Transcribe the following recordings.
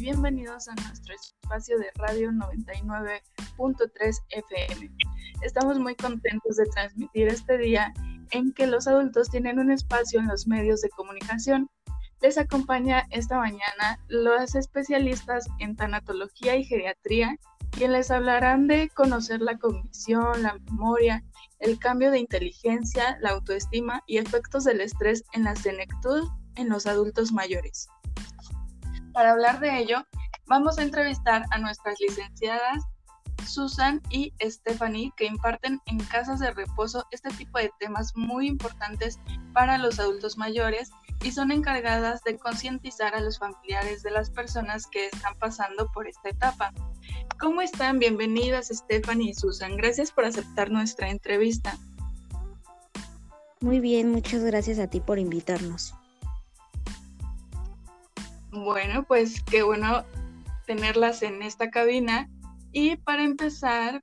bienvenidos a nuestro espacio de radio 99.3 FM. Estamos muy contentos de transmitir este día en que los adultos tienen un espacio en los medios de comunicación. Les acompaña esta mañana los especialistas en tanatología y geriatría, quienes les hablarán de conocer la cognición, la memoria, el cambio de inteligencia, la autoestima y efectos del estrés en la senectud en los adultos mayores. Para hablar de ello, vamos a entrevistar a nuestras licenciadas Susan y Stephanie, que imparten en casas de reposo este tipo de temas muy importantes para los adultos mayores y son encargadas de concientizar a los familiares de las personas que están pasando por esta etapa. ¿Cómo están? Bienvenidas Stephanie y Susan. Gracias por aceptar nuestra entrevista. Muy bien, muchas gracias a ti por invitarnos. Bueno, pues qué bueno tenerlas en esta cabina. Y para empezar,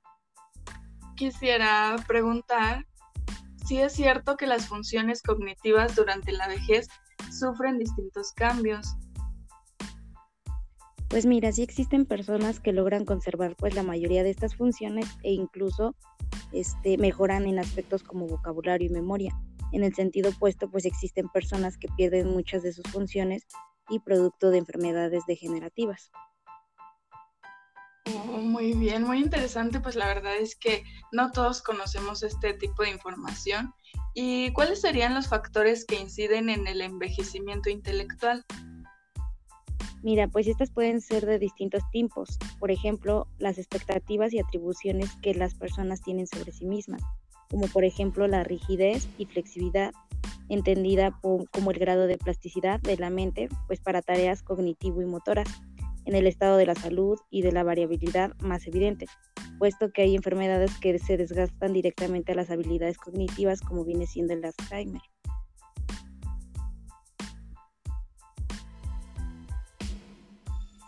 quisiera preguntar si es cierto que las funciones cognitivas durante la vejez sufren distintos cambios. Pues mira, sí existen personas que logran conservar pues la mayoría de estas funciones e incluso este, mejoran en aspectos como vocabulario y memoria. En el sentido opuesto, pues existen personas que pierden muchas de sus funciones y producto de enfermedades degenerativas. Oh, muy bien, muy interesante, pues la verdad es que no todos conocemos este tipo de información. ¿Y cuáles serían los factores que inciden en el envejecimiento intelectual? Mira, pues estas pueden ser de distintos tipos. Por ejemplo, las expectativas y atribuciones que las personas tienen sobre sí mismas, como por ejemplo la rigidez y flexibilidad, entendida como el grado de plasticidad de la mente, pues para tareas cognitivo y motoras, en el estado de la salud y de la variabilidad más evidente, puesto que hay enfermedades que se desgastan directamente a las habilidades cognitivas, como viene siendo el Alzheimer.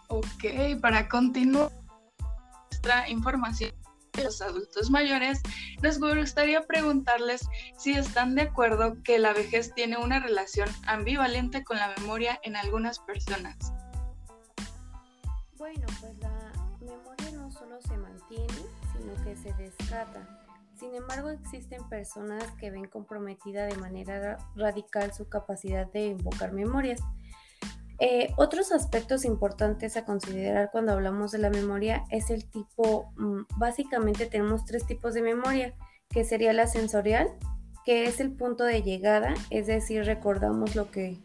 Ok, para continuar nuestra información los adultos mayores, nos gustaría preguntarles si están de acuerdo que la vejez tiene una relación ambivalente con la memoria en algunas personas. Bueno, pues la memoria no solo se mantiene, sino que se descata. Sin embargo, existen personas que ven comprometida de manera radical su capacidad de invocar memorias eh, otros aspectos importantes a considerar cuando hablamos de la memoria es el tipo, mm, básicamente tenemos tres tipos de memoria, que sería la sensorial, que es el punto de llegada, es decir, recordamos lo que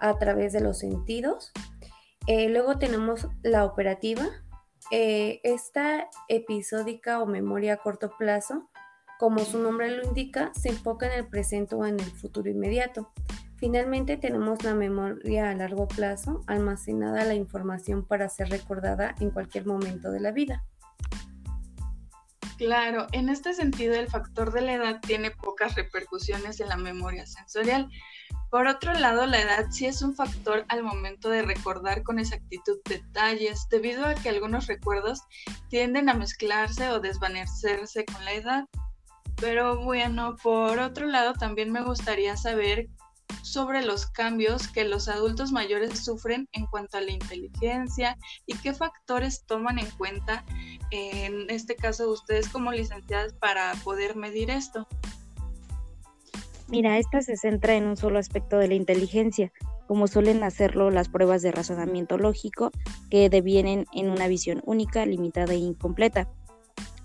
a través de los sentidos. Eh, luego tenemos la operativa, eh, esta episódica o memoria a corto plazo, como su nombre lo indica, se enfoca en el presente o en el futuro inmediato. Finalmente tenemos la memoria a largo plazo, almacenada la información para ser recordada en cualquier momento de la vida. Claro, en este sentido el factor de la edad tiene pocas repercusiones en la memoria sensorial. Por otro lado, la edad sí es un factor al momento de recordar con exactitud detalles, debido a que algunos recuerdos tienden a mezclarse o desvanecerse con la edad. Pero bueno, por otro lado, también me gustaría saber sobre los cambios que los adultos mayores sufren en cuanto a la inteligencia y qué factores toman en cuenta, en este caso ustedes como licenciadas, para poder medir esto. Mira, esta se centra en un solo aspecto de la inteligencia, como suelen hacerlo las pruebas de razonamiento lógico, que devienen en una visión única, limitada e incompleta.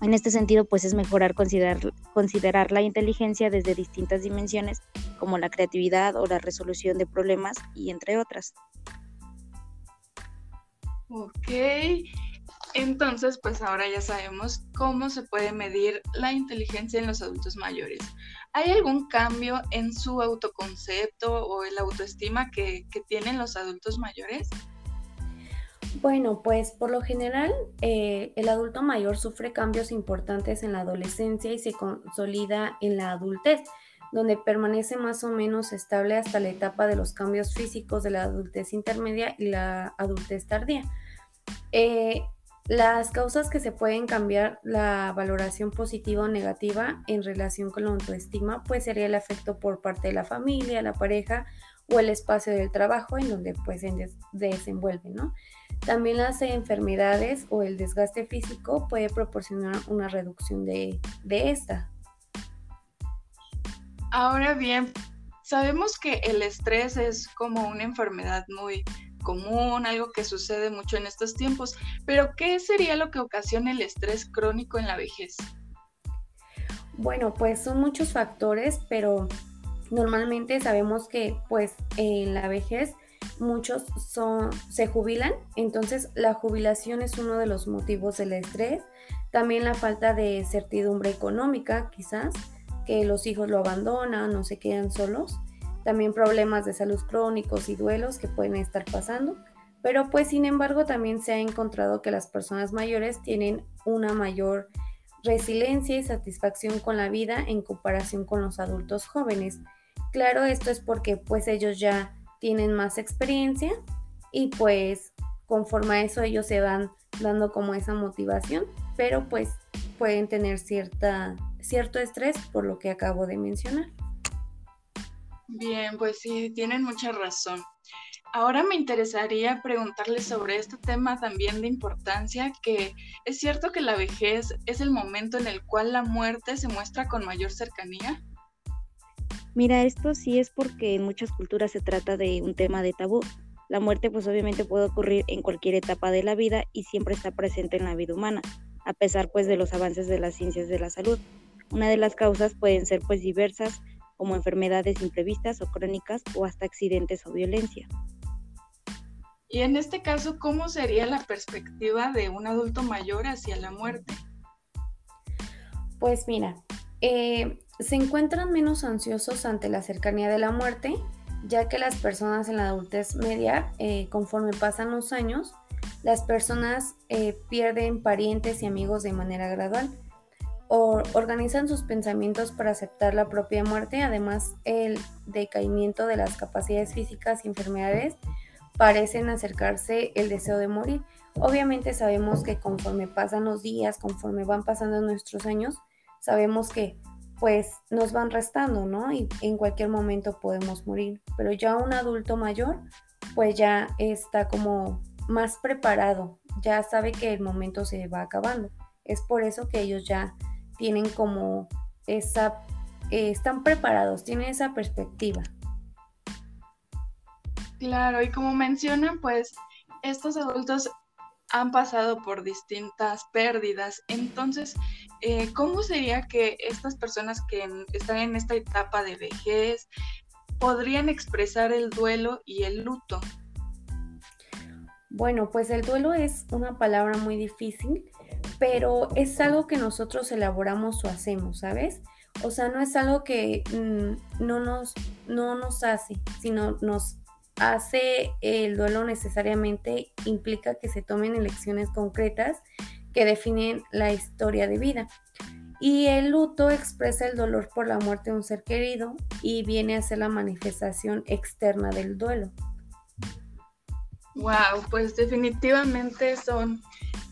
En este sentido, pues es mejorar considerar, considerar la inteligencia desde distintas dimensiones, como la creatividad o la resolución de problemas, y entre otras. Ok, entonces pues ahora ya sabemos cómo se puede medir la inteligencia en los adultos mayores. ¿Hay algún cambio en su autoconcepto o en la autoestima que, que tienen los adultos mayores? Bueno, pues por lo general eh, el adulto mayor sufre cambios importantes en la adolescencia y se consolida en la adultez, donde permanece más o menos estable hasta la etapa de los cambios físicos de la adultez intermedia y la adultez tardía. Eh, las causas que se pueden cambiar la valoración positiva o negativa en relación con la autoestima, pues sería el afecto por parte de la familia, la pareja o el espacio del trabajo en donde pues se desenvuelve, ¿no? También las enfermedades o el desgaste físico puede proporcionar una reducción de, de esta. Ahora bien, sabemos que el estrés es como una enfermedad muy común, algo que sucede mucho en estos tiempos, pero ¿qué sería lo que ocasiona el estrés crónico en la vejez? Bueno, pues son muchos factores, pero normalmente sabemos que pues en la vejez muchos se jubilan, entonces la jubilación es uno de los motivos del estrés, también la falta de certidumbre económica quizás, que los hijos lo abandonan o se quedan solos, también problemas de salud crónicos y duelos que pueden estar pasando, pero pues sin embargo también se ha encontrado que las personas mayores tienen una mayor resiliencia y satisfacción con la vida en comparación con los adultos jóvenes. Claro, esto es porque pues ellos ya tienen más experiencia y pues conforme a eso ellos se van dando como esa motivación, pero pues pueden tener cierta, cierto estrés por lo que acabo de mencionar. Bien, pues sí, tienen mucha razón. Ahora me interesaría preguntarles sobre este tema también de importancia, que es cierto que la vejez es el momento en el cual la muerte se muestra con mayor cercanía. Mira, esto sí es porque en muchas culturas se trata de un tema de tabú. La muerte pues obviamente puede ocurrir en cualquier etapa de la vida y siempre está presente en la vida humana, a pesar pues de los avances de las ciencias de la salud. Una de las causas pueden ser pues diversas, como enfermedades imprevistas o crónicas o hasta accidentes o violencia. Y en este caso, ¿cómo sería la perspectiva de un adulto mayor hacia la muerte? Pues mira, eh, se encuentran menos ansiosos ante la cercanía de la muerte, ya que las personas en la adultez media, eh, conforme pasan los años, las personas eh, pierden parientes y amigos de manera gradual organizan sus pensamientos para aceptar la propia muerte, además el decaimiento de las capacidades físicas y enfermedades parecen acercarse el deseo de morir. Obviamente sabemos que conforme pasan los días, conforme van pasando nuestros años, sabemos que pues nos van restando, ¿no? Y en cualquier momento podemos morir. Pero ya un adulto mayor, pues ya está como más preparado, ya sabe que el momento se va acabando. Es por eso que ellos ya tienen como esa, eh, están preparados, tienen esa perspectiva. Claro, y como mencionan, pues estos adultos han pasado por distintas pérdidas. Entonces, eh, ¿cómo sería que estas personas que están en esta etapa de vejez podrían expresar el duelo y el luto? Bueno, pues el duelo es una palabra muy difícil pero es algo que nosotros elaboramos o hacemos, ¿sabes? O sea, no es algo que mm, no, nos, no nos hace, sino nos hace el duelo necesariamente implica que se tomen elecciones concretas que definen la historia de vida. Y el luto expresa el dolor por la muerte de un ser querido y viene a ser la manifestación externa del duelo. Wow, pues definitivamente son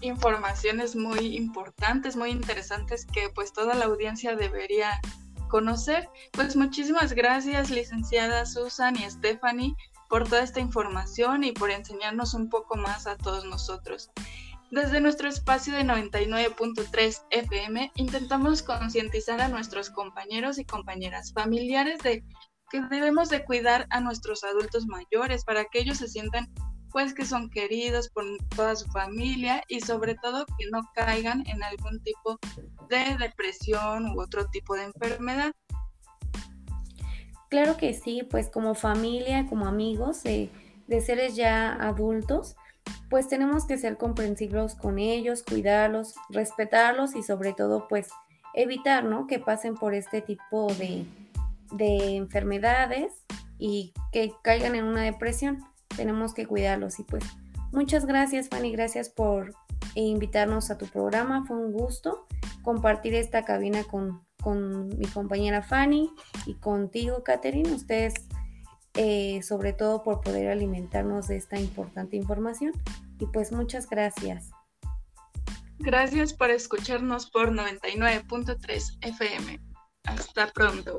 informaciones muy importantes, muy interesantes que pues toda la audiencia debería conocer. Pues muchísimas gracias licenciada Susan y Stephanie por toda esta información y por enseñarnos un poco más a todos nosotros. Desde nuestro espacio de 99.3 FM intentamos concientizar a nuestros compañeros y compañeras familiares de que debemos de cuidar a nuestros adultos mayores para que ellos se sientan pues que son queridos por toda su familia y sobre todo que no caigan en algún tipo de depresión u otro tipo de enfermedad. Claro que sí, pues como familia, como amigos de, de seres ya adultos, pues tenemos que ser comprensivos con ellos, cuidarlos, respetarlos y sobre todo pues evitar, ¿no? Que pasen por este tipo de, de enfermedades y que caigan en una depresión tenemos que cuidarlos. Y pues muchas gracias Fanny, gracias por invitarnos a tu programa. Fue un gusto compartir esta cabina con, mi compañera Fanny y contigo, Catherine. Ustedes, eh, sobre todo por poder alimentarnos de esta importante información. Y pues muchas gracias. Gracias por escucharnos por 99.3 FM. Hasta pronto.